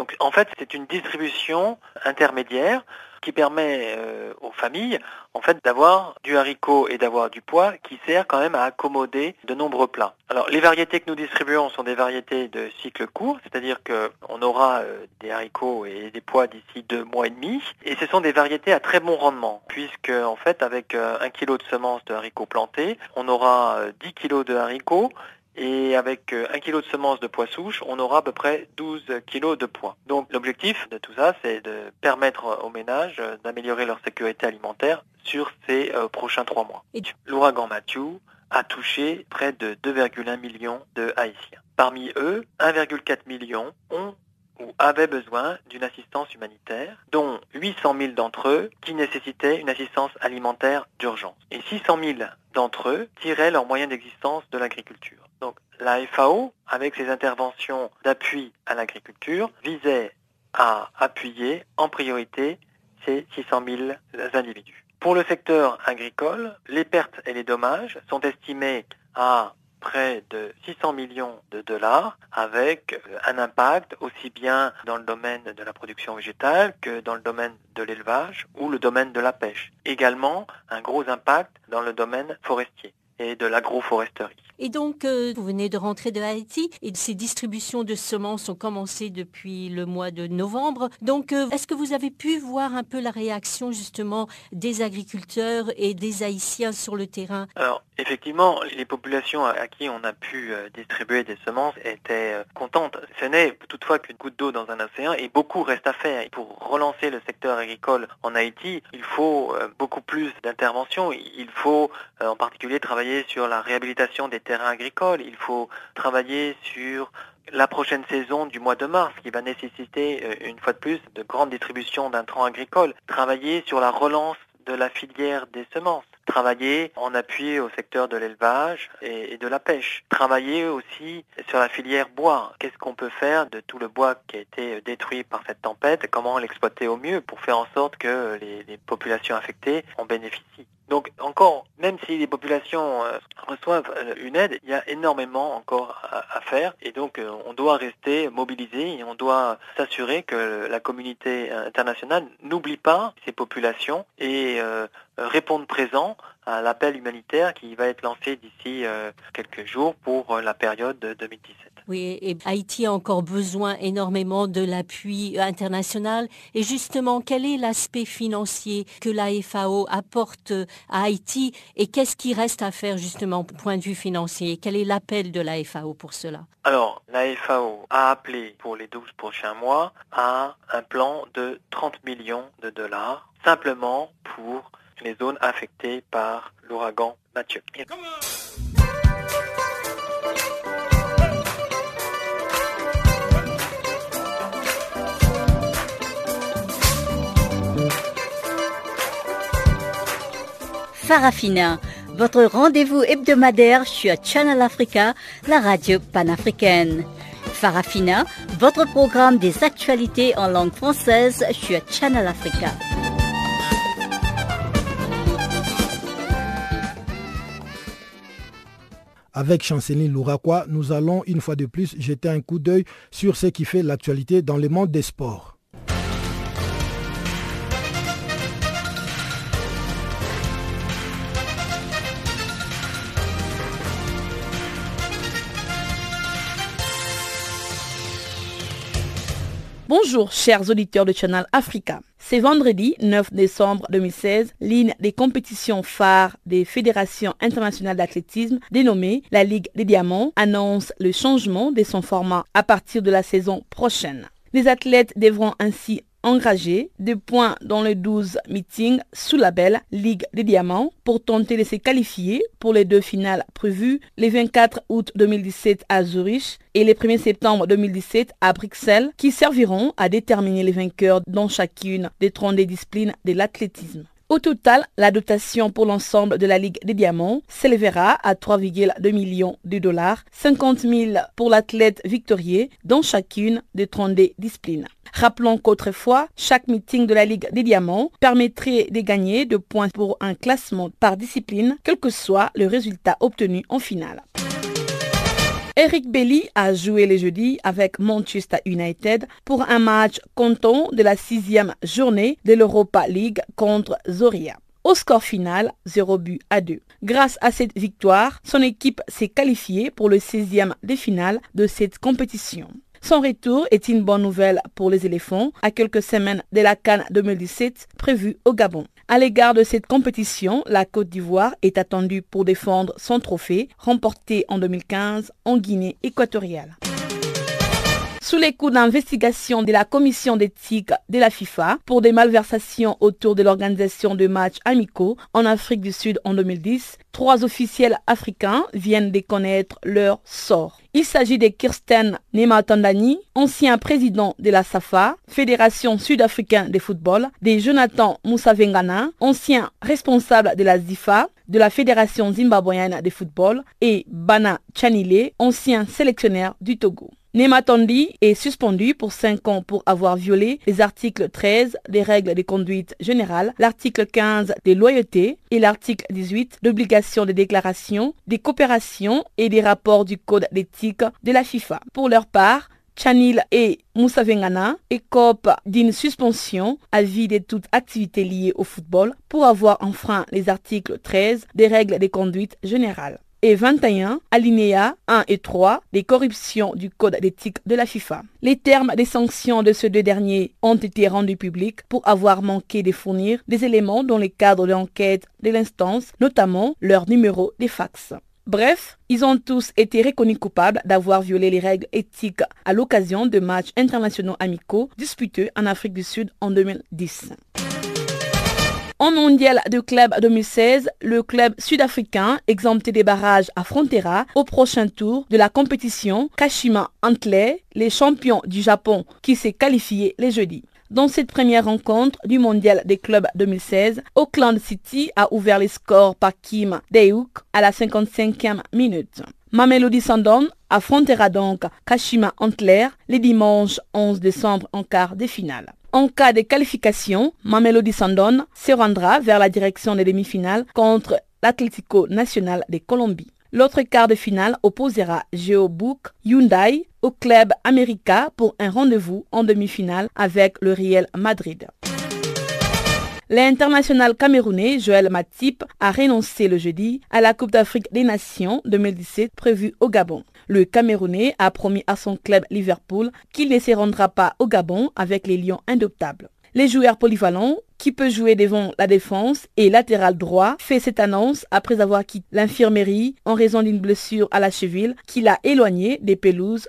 Donc en fait, c'est une distribution intermédiaire qui permet euh, aux familles en fait d'avoir du haricot et d'avoir du pois qui sert quand même à accommoder de nombreux plats. Alors les variétés que nous distribuons sont des variétés de cycle court, c'est-à-dire qu'on aura euh, des haricots et des pois d'ici deux mois et demi, et ce sont des variétés à très bon rendement, puisque en fait avec euh, un kilo de semences de haricots plantés, on aura 10 kilos de haricots et avec euh, un kilo de semences de pois souches, on aura à peu près 12 kilos de pois. Donc l'objectif de tout ça, c'est de permettre aux ménages euh, d'améliorer leur sécurité alimentaire sur ces euh, prochains trois mois. L'ouragan Matthew a touché près de 2,1 millions de Haïtiens. Parmi eux, 1,4 million ont ou avaient besoin d'une assistance humanitaire, dont 800 000 d'entre eux qui nécessitaient une assistance alimentaire d'urgence. Et 600 000 d'entre eux tiraient leurs moyens d'existence de l'agriculture. Donc la FAO, avec ses interventions d'appui à l'agriculture, visait à appuyer en priorité ces 600 000 individus. Pour le secteur agricole, les pertes et les dommages sont estimés à près de 600 millions de dollars avec euh, un impact aussi bien dans le domaine de la production végétale que dans le domaine de l'élevage ou le domaine de la pêche. Également un gros impact dans le domaine forestier et de l'agroforesterie. Et donc, euh, vous venez de rentrer de Haïti et ces distributions de semences ont commencé depuis le mois de novembre. Donc, euh, est-ce que vous avez pu voir un peu la réaction justement des agriculteurs et des Haïtiens sur le terrain? Alors, effectivement, les populations à qui on a pu euh, distribuer des semences étaient contentes. Ce n'est toutefois qu'une goutte d'eau dans un océan et beaucoup reste à faire. Pour relancer le secteur agricole en Haïti, il faut beaucoup plus d'interventions. Il faut en particulier travailler sur la réhabilitation des Il faut travailler sur la prochaine saison du mois de mars qui va nécessiter euh, une fois de plus de grandes distributions d'intrants agricoles. Travailler sur la relance de la filière des semences travailler en appui au secteur de l'élevage et, de la pêche. Travailler aussi sur la filière bois. Qu'est-ce qu'on peut faire de tout le bois qui a été détruit par cette tempête? Comment l'exploiter au mieux pour faire en sorte que les populations affectées en bénéficient? Donc encore, même si les populations euh, reçoivent euh, une aide, il y a énormément encore à, faire et donc euh, on doit rester mobilisé et on doit s'assurer que la communauté internationale n'oublie pas ces populations et répondre présent à l'appel humanitaire qui va être lancé d'ici quelques jours pour la période de 2017. Oui, et Haïti a encore besoin énormément de l'appui international. Et justement, quel est l'aspect financier que la FAO apporte à Haïti et qu'est-ce qui reste à faire justement au point de vue financier? Quel est l'appel de la FAO pour cela? Alors, la FAO a appelé pour les 12 prochains mois à un plan de 30 millions de dollars simplement pour les zones affectées par l'ouragan Mathieu. Farafina, votre rendez-vous hebdomadaire sur Channel Africa, la radio panafricaine. Farafina, votre programme des actualités en langue française sur Channel Africa. Avec Chanceline Louraquois, nous allons une fois de plus jeter un coup d'œil sur ce qui fait l'actualité dans le monde des sports. Bonjour chers auditeurs de Channel Africa. C'est vendredi 9 décembre 2016, ligne des compétitions phares des fédérations internationales d'athlétisme dénommée la Ligue des Diamants annonce le changement de son format à partir de la saison prochaine. Les athlètes devront ainsi engagé des points dans les 12 meetings sous label Ligue des Diamants pour tenter de se qualifier pour les deux finales prévues les 24 août 2017 à Zurich et les 1er septembre 2017 à Bruxelles qui serviront à déterminer les vainqueurs dans chacune des 32 disciplines de l'athlétisme. Au total, la dotation pour l'ensemble de la Ligue des Diamants s'élèvera à 3,2 millions de dollars, 50 000 pour l'athlète victorieux dans chacune des 32 disciplines. Rappelons qu'autrefois, chaque meeting de la Ligue des Diamants permettrait de gagner de points pour un classement par discipline, quel que soit le résultat obtenu en finale. Eric Belly a joué le jeudi avec Manchester United pour un match comptant de la sixième journée de l'Europa League contre Zoria. Au score final, 0 but à 2. Grâce à cette victoire, son équipe s'est qualifiée pour le 16e des finales de cette compétition. Son retour est une bonne nouvelle pour les éléphants à quelques semaines de la Cannes 2017 prévue au Gabon. À l'égard de cette compétition, la Côte d'Ivoire est attendue pour défendre son trophée remporté en 2015 en Guinée équatoriale. Sous les coups d'investigation de la commission d'éthique de la FIFA pour des malversations autour de l'organisation de matchs amicaux en Afrique du Sud en 2010, trois officiels africains viennent de connaître leur sort. Il s'agit de Kirsten Nematandani, ancien président de la SAFA, Fédération sud-africaine de football, de Jonathan Moussavengana, ancien responsable de la ZIFA, de la Fédération zimbabwéenne de football, et Bana Chanile, ancien sélectionneur du Togo. Nematondi est suspendu pour 5 ans pour avoir violé les articles 13 des règles de conduite générale, l'article 15 des loyautés et l'article 18 d'obligation de déclaration, des coopérations et des rapports du code d'éthique de la FIFA. Pour leur part, Chanil et Moussa Vengana écopent d'une suspension à vie de toute activité liée au football pour avoir enfreint les articles 13 des règles de conduite générale et 21, alinéas 1 et 3 des corruptions du code d'éthique de la FIFA. Les termes des sanctions de ces deux derniers ont été rendus publics pour avoir manqué de fournir des éléments dans le cadre de l'enquête de l'instance, notamment leur numéro de fax. Bref, ils ont tous été reconnus coupables d'avoir violé les règles éthiques à l'occasion de matchs internationaux amicaux disputés en Afrique du Sud en 2010. En mondial de club 2016, le club sud-africain, exempté des barrages, affrontera au prochain tour de la compétition Kashima Antley, les champions du Japon qui s'est qualifié les jeudis. Dans cette première rencontre du mondial des clubs 2016, Auckland City a ouvert les scores par Kim Deuk à la 55e minute. Mamelody Sandon affrontera donc Kashima Antler les dimanches 11 décembre en quart de finale. En cas de qualification, Mamelody Sandon se rendra vers la direction des demi-finales contre l'Atlético Nacional de Colombie. L'autre quart de finale opposera Geobook Hyundai au club America pour un rendez-vous en demi-finale avec le Real Madrid. L'international camerounais Joël Matip a renoncé le jeudi à la Coupe d'Afrique des Nations 2017 prévue au Gabon. Le Camerounais a promis à son club Liverpool qu'il ne se rendra pas au Gabon avec les Lions indoptables. Les joueurs polyvalents qui peut jouer devant la défense et latéral droit, fait cette annonce après avoir quitté l'infirmerie en raison d'une blessure à la cheville qui l'a éloigné des pelouses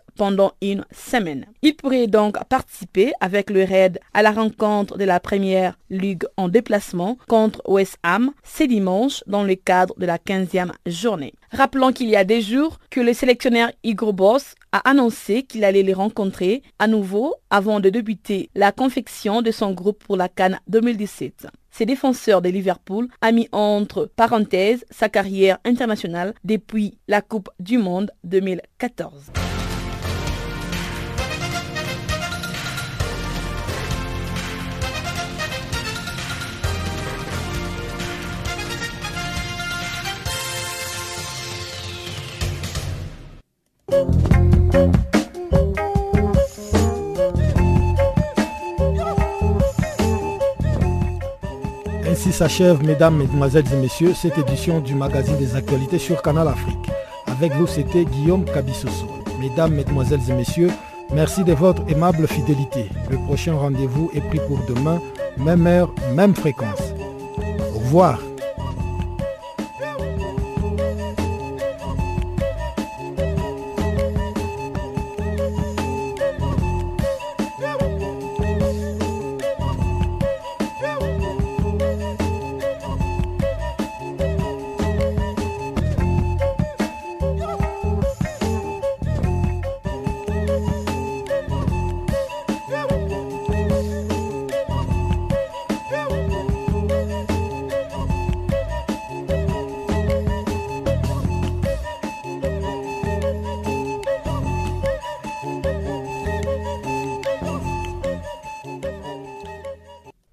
une semaine. Il pourrait donc participer avec le Red à la rencontre de la première ligue en déplacement contre West Ham ce dimanche dans le cadre de la 15e journée. Rappelons qu'il y a des jours que le sélectionneur Igor Boss a annoncé qu'il allait les rencontrer à nouveau avant de débuter la confection de son groupe pour la Cannes 2017. Ces défenseurs de Liverpool a mis entre parenthèses sa carrière internationale depuis la Coupe du Monde 2014. Ainsi s'achève, mesdames, mesdemoiselles et messieurs, cette édition du magazine des actualités sur Canal Afrique. Avec vous, c'était Guillaume Cabissoso. Mesdames, mesdemoiselles et messieurs, merci de votre aimable fidélité. Le prochain rendez-vous est pris pour demain, même heure, même fréquence. Au revoir.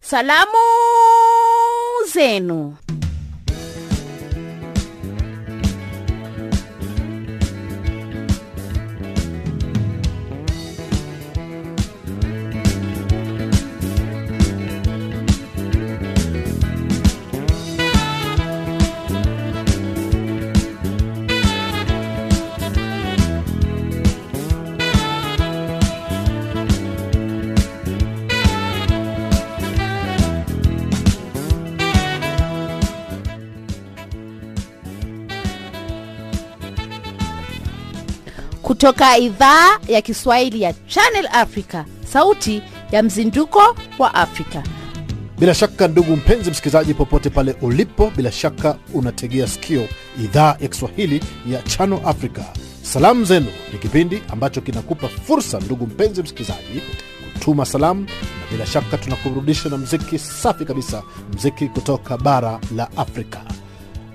salamu zeno kutoka idhaa ya Kiswahili ya Channel Africa, sauti ya mzinduko wa Afrika. Bila shaka ndugu mpenzi msikilizaji, popote pale ulipo, bila shaka unategea sikio idhaa ya Kiswahili ya Channel Africa. Salamu zenu ni kipindi ambacho kinakupa fursa, ndugu mpenzi msikilizaji, kutuma salamu, na bila shaka tunakurudisha na mziki safi kabisa, mziki kutoka bara la Afrika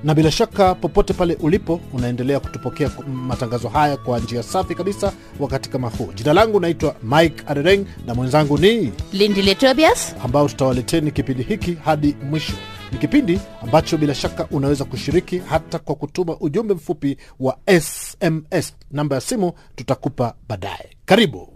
na bila shaka popote pale ulipo unaendelea kutupokea matangazo haya kwa njia safi kabisa wakati kama huu. Jina langu naitwa Mike Arereng na mwenzangu ni Lindile Tobias, ambao tutawaleteni kipindi hiki hadi mwisho. Ni kipindi ambacho bila shaka unaweza kushiriki hata kwa kutuma ujumbe mfupi wa SMS. Namba ya simu tutakupa baadaye. Karibu.